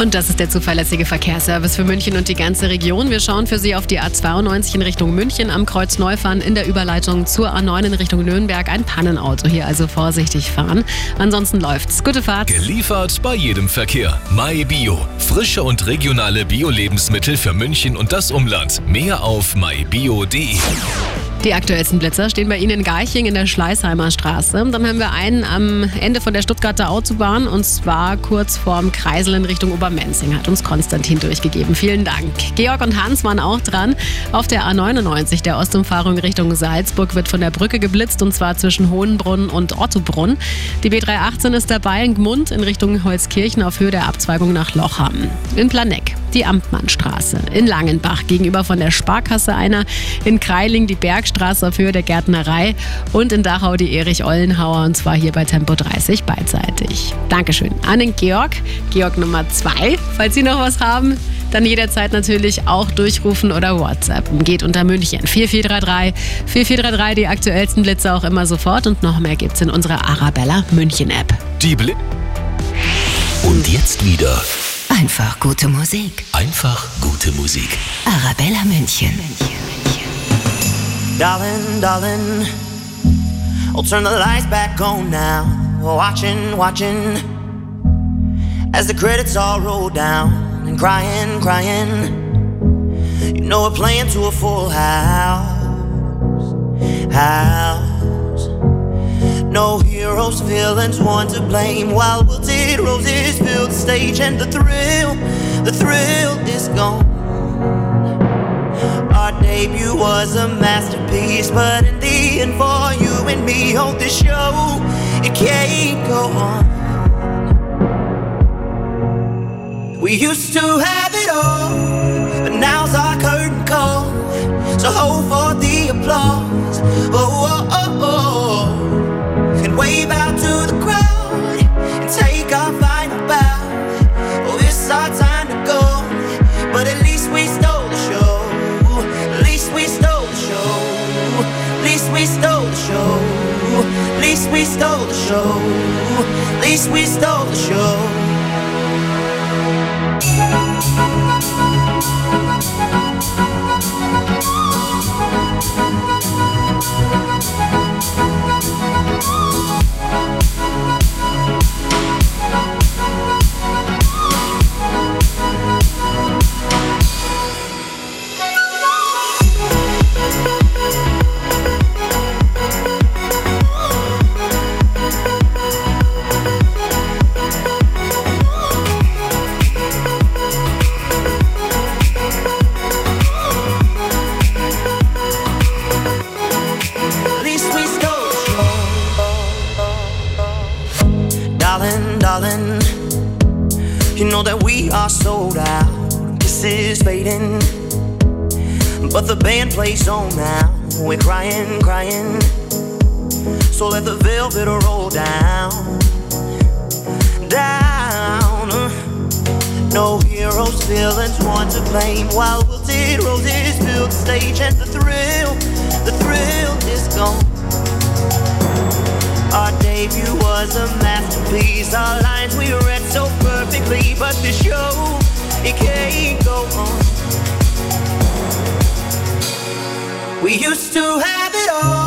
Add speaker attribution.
Speaker 1: Und das ist der zuverlässige Verkehrsservice für München und die ganze Region. Wir schauen für Sie auf die A92 in Richtung München am Kreuz Neufahren in der Überleitung zur A9 in Richtung Nürnberg. Ein Pannenauto hier, also vorsichtig fahren. Ansonsten läuft's. Gute Fahrt.
Speaker 2: Geliefert bei jedem Verkehr. MyBio. Frische und regionale Bio-Lebensmittel für München und das Umland. Mehr auf mybio.de.
Speaker 1: Die aktuellsten Blitzer stehen bei Ihnen in Garching in der Schleißheimer Straße. Dann haben wir einen am Ende von der Stuttgarter Autobahn und zwar kurz vorm Kreisel in Richtung Obermenzing, hat uns Konstantin durchgegeben. Vielen Dank. Georg und Hans waren auch dran. Auf der A99 der Ostumfahrung Richtung Salzburg wird von der Brücke geblitzt und zwar zwischen Hohenbrunn und Ottobrunn. Die B318 ist dabei in Gmund in Richtung Holzkirchen auf Höhe der Abzweigung nach Lochham. In Planeck die Amtmannstraße. In Langenbach gegenüber von der Sparkasse einer. In Kreiling die Bergstraße auf Höhe der Gärtnerei. Und in Dachau die Erich-Ollenhauer und zwar hier bei Tempo 30 beidseitig. Dankeschön an den Georg. Georg Nummer 2. Falls Sie noch was haben, dann jederzeit natürlich auch durchrufen oder WhatsApp. Geht unter München 4433 4433 die aktuellsten Blitze auch immer sofort und noch mehr gibt's in unserer Arabella München App.
Speaker 2: Die Bli Und jetzt wieder
Speaker 3: Einfach gute Musik.
Speaker 2: einfach gute Musik.
Speaker 3: Arabella München.
Speaker 4: Darling, darling, I'll turn the lights back on now. Watching, watching, as the credits all roll down and crying, crying. You know we're playing to a full house, house. No heroes, villains, want to blame. While wilted roses fill the stage, and the thrill, the thrill is gone. Our debut was a masterpiece, but in the end, for you and me, hold this show, it can't go on. We used to have it all, but now's our curtain call. So hold for the applause. Oh, oh. Least we stole the show. Least we stole the show. Least we stole the show. We are sold out. This is fading, but the band plays on now. We're crying, crying. So let the velvet roll down, down. No heroes, villains, one to blame. While wilted roses fill the stage, and the thrill, the thrill is but the show it can't go on. We used to have it all,